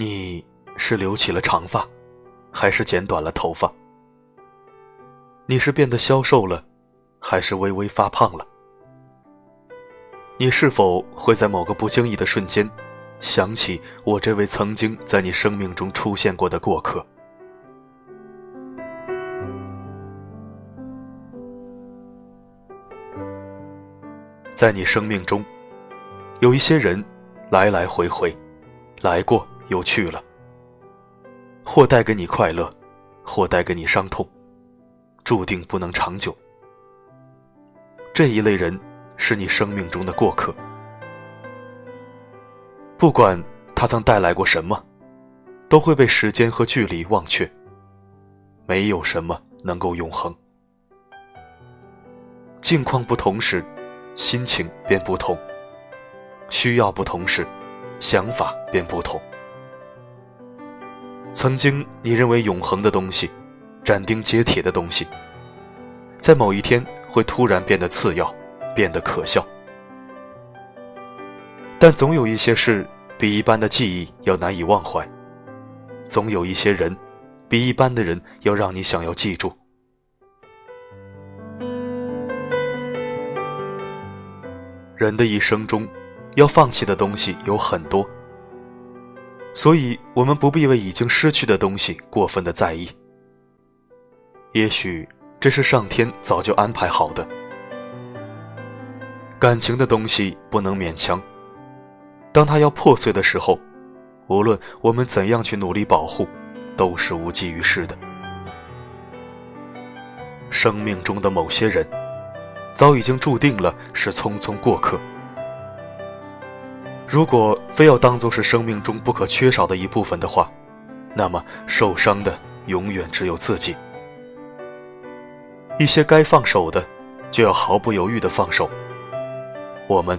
你是留起了长发，还是剪短了头发？你是变得消瘦了，还是微微发胖了？你是否会在某个不经意的瞬间，想起我这位曾经在你生命中出现过的过客？在你生命中，有一些人来来回回，来过又去了，或带给你快乐，或带给你伤痛，注定不能长久。这一类人是你生命中的过客，不管他曾带来过什么，都会被时间和距离忘却。没有什么能够永恒。境况不同时。心情便不同，需要不同时，想法便不同。曾经你认为永恒的东西，斩钉截铁的东西，在某一天会突然变得次要，变得可笑。但总有一些事比一般的记忆要难以忘怀，总有一些人比一般的人要让你想要记住。人的一生中，要放弃的东西有很多，所以我们不必为已经失去的东西过分的在意。也许这是上天早就安排好的。感情的东西不能勉强，当它要破碎的时候，无论我们怎样去努力保护，都是无济于事的。生命中的某些人。早已经注定了是匆匆过客。如果非要当做是生命中不可缺少的一部分的话，那么受伤的永远只有自己。一些该放手的，就要毫不犹豫的放手。我们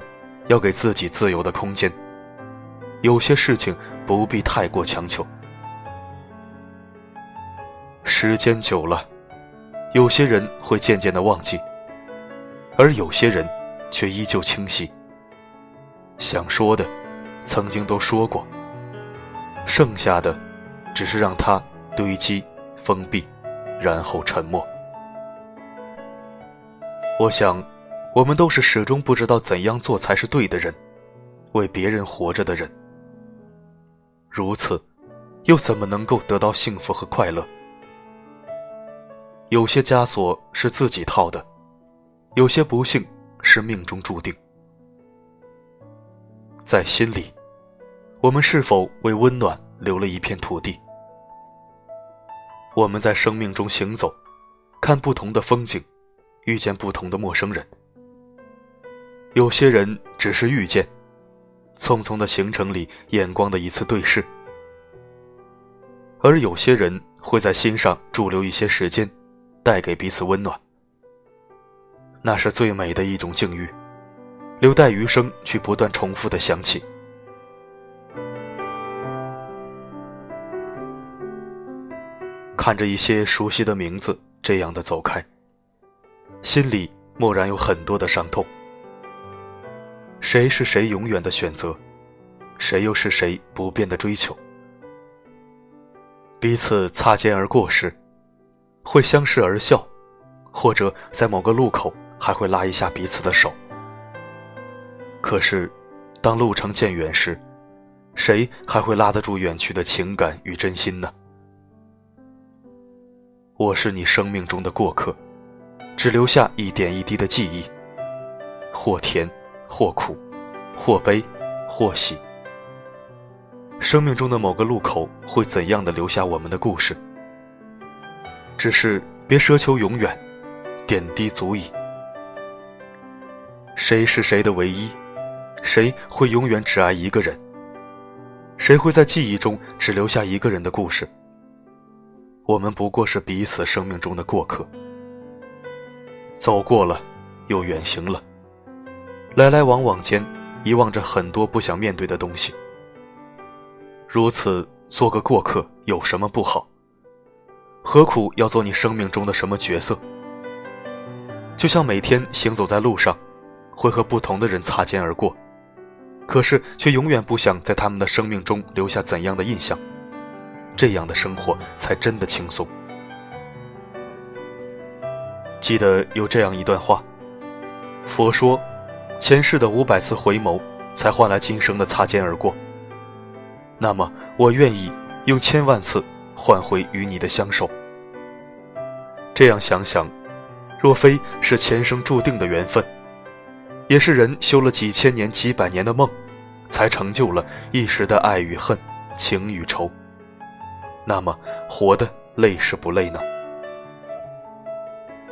要给自己自由的空间。有些事情不必太过强求。时间久了，有些人会渐渐的忘记。而有些人，却依旧清晰。想说的，曾经都说过。剩下的，只是让它堆积、封闭，然后沉默。我想，我们都是始终不知道怎样做才是对的人，为别人活着的人。如此，又怎么能够得到幸福和快乐？有些枷锁是自己套的。有些不幸是命中注定，在心里，我们是否为温暖留了一片土地？我们在生命中行走，看不同的风景，遇见不同的陌生人。有些人只是遇见，匆匆的行程里眼光的一次对视，而有些人会在心上驻留一些时间，带给彼此温暖。那是最美的一种境遇，留待余生去不断重复的想起。看着一些熟悉的名字这样的走开，心里蓦然有很多的伤痛。谁是谁永远的选择？谁又是谁不变的追求？彼此擦肩而过时，会相视而笑，或者在某个路口。还会拉一下彼此的手。可是，当路程渐远时，谁还会拉得住远去的情感与真心呢？我是你生命中的过客，只留下一点一滴的记忆，或甜，或苦，或悲，或喜。生命中的某个路口会怎样的留下我们的故事？只是别奢求永远，点滴足矣。谁是谁的唯一？谁会永远只爱一个人？谁会在记忆中只留下一个人的故事？我们不过是彼此生命中的过客，走过了，又远行了，来来往往间，遗忘着很多不想面对的东西。如此做个过客有什么不好？何苦要做你生命中的什么角色？就像每天行走在路上。会和不同的人擦肩而过，可是却永远不想在他们的生命中留下怎样的印象。这样的生活才真的轻松。记得有这样一段话：佛说，前世的五百次回眸，才换来今生的擦肩而过。那么，我愿意用千万次换回与你的相守。这样想想，若非是前生注定的缘分，也是人修了几千年、几百年的梦，才成就了一时的爱与恨、情与仇。那么，活的累是不累呢？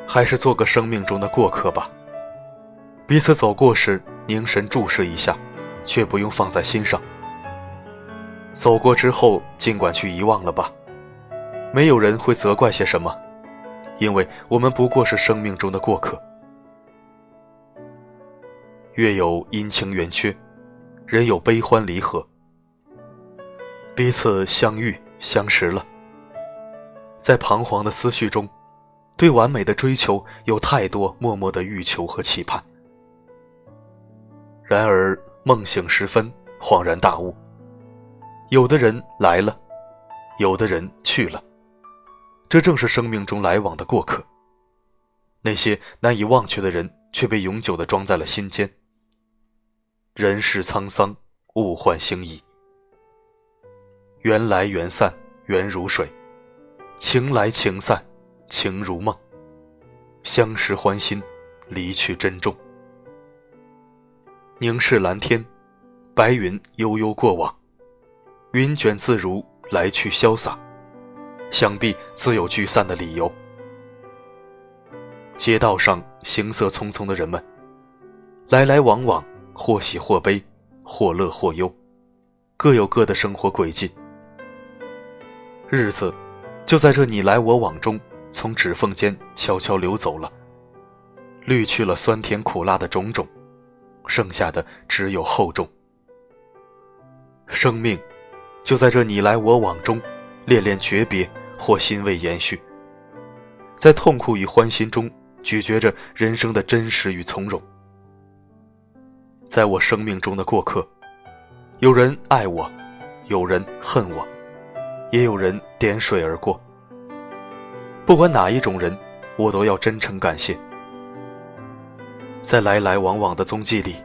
还是做个生命中的过客吧。彼此走过时，凝神注视一下，却不用放在心上。走过之后，尽管去遗忘了吧，没有人会责怪些什么，因为我们不过是生命中的过客。月有阴晴圆缺，人有悲欢离合，彼此相遇相识了，在彷徨的思绪中，对完美的追求有太多默默的欲求和期盼。然而梦醒时分，恍然大悟。有的人来了，有的人去了，这正是生命中来往的过客。那些难以忘却的人，却被永久的装在了心间。人世沧桑，物换星移，缘来缘散，缘如水；情来情散，情如梦。相识欢心，离去珍重。凝视蓝天，白云悠悠过往。云卷自如，来去潇洒，想必自有聚散的理由。街道上行色匆匆的人们，来来往往，或喜或悲，或乐或忧，各有各的生活轨迹。日子就在这你来我往中，从指缝间悄悄流走了，滤去了酸甜苦辣的种种，剩下的只有厚重。生命。就在这你来我往中，恋恋诀别或欣慰延续，在痛苦与欢欣中咀嚼着人生的真实与从容。在我生命中的过客，有人爱我，有人恨我，也有人点水而过。不管哪一种人，我都要真诚感谢。在来来往往的踪迹里，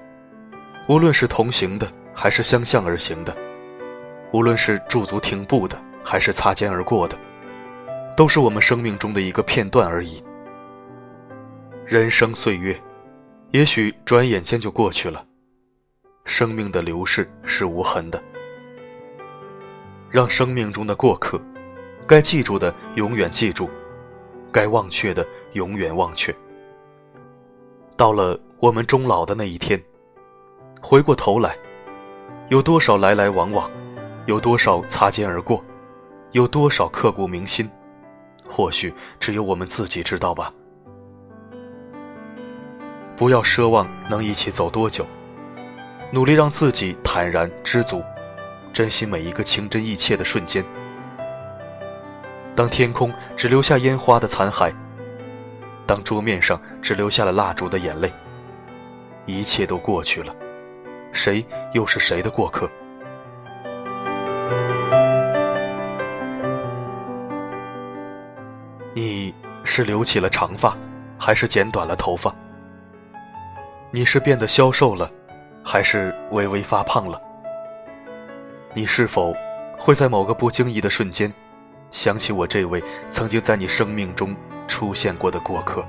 无论是同行的，还是相向而行的。无论是驻足停步的，还是擦肩而过的，都是我们生命中的一个片段而已。人生岁月，也许转眼间就过去了。生命的流逝是无痕的，让生命中的过客，该记住的永远记住，该忘却的永远忘却。到了我们终老的那一天，回过头来，有多少来来往往？有多少擦肩而过，有多少刻骨铭心，或许只有我们自己知道吧。不要奢望能一起走多久，努力让自己坦然知足，珍惜每一个情真意切的瞬间。当天空只留下烟花的残骸，当桌面上只留下了蜡烛的眼泪，一切都过去了，谁又是谁的过客？你是留起了长发，还是剪短了头发？你是变得消瘦了，还是微微发胖了？你是否会在某个不经意的瞬间，想起我这位曾经在你生命中出现过的过客？